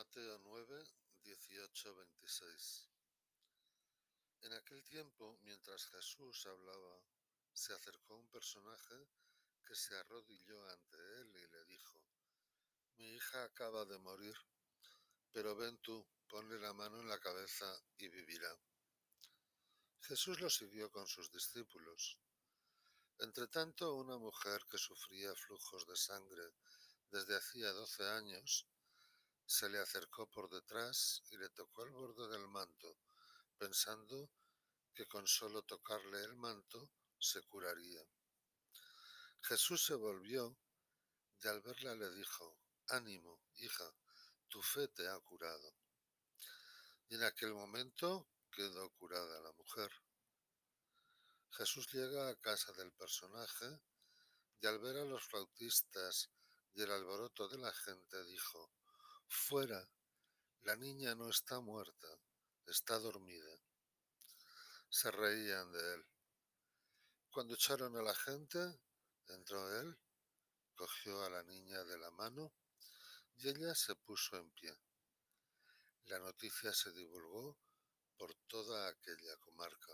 Mateo 9, 18, 26. En aquel tiempo, mientras Jesús hablaba, se acercó un personaje que se arrodilló ante él y le dijo, Mi hija acaba de morir, pero ven tú, ponle la mano en la cabeza y vivirá. Jesús lo siguió con sus discípulos. Entretanto, una mujer que sufría flujos de sangre desde hacía doce años, se le acercó por detrás y le tocó el borde del manto, pensando que con solo tocarle el manto se curaría. Jesús se volvió y al verla le dijo, Ánimo, hija, tu fe te ha curado. Y en aquel momento quedó curada la mujer. Jesús llega a casa del personaje y al ver a los flautistas y el alboroto de la gente dijo, Fuera, la niña no está muerta, está dormida. Se reían de él. Cuando echaron a la gente, entró él, cogió a la niña de la mano y ella se puso en pie. La noticia se divulgó por toda aquella comarca.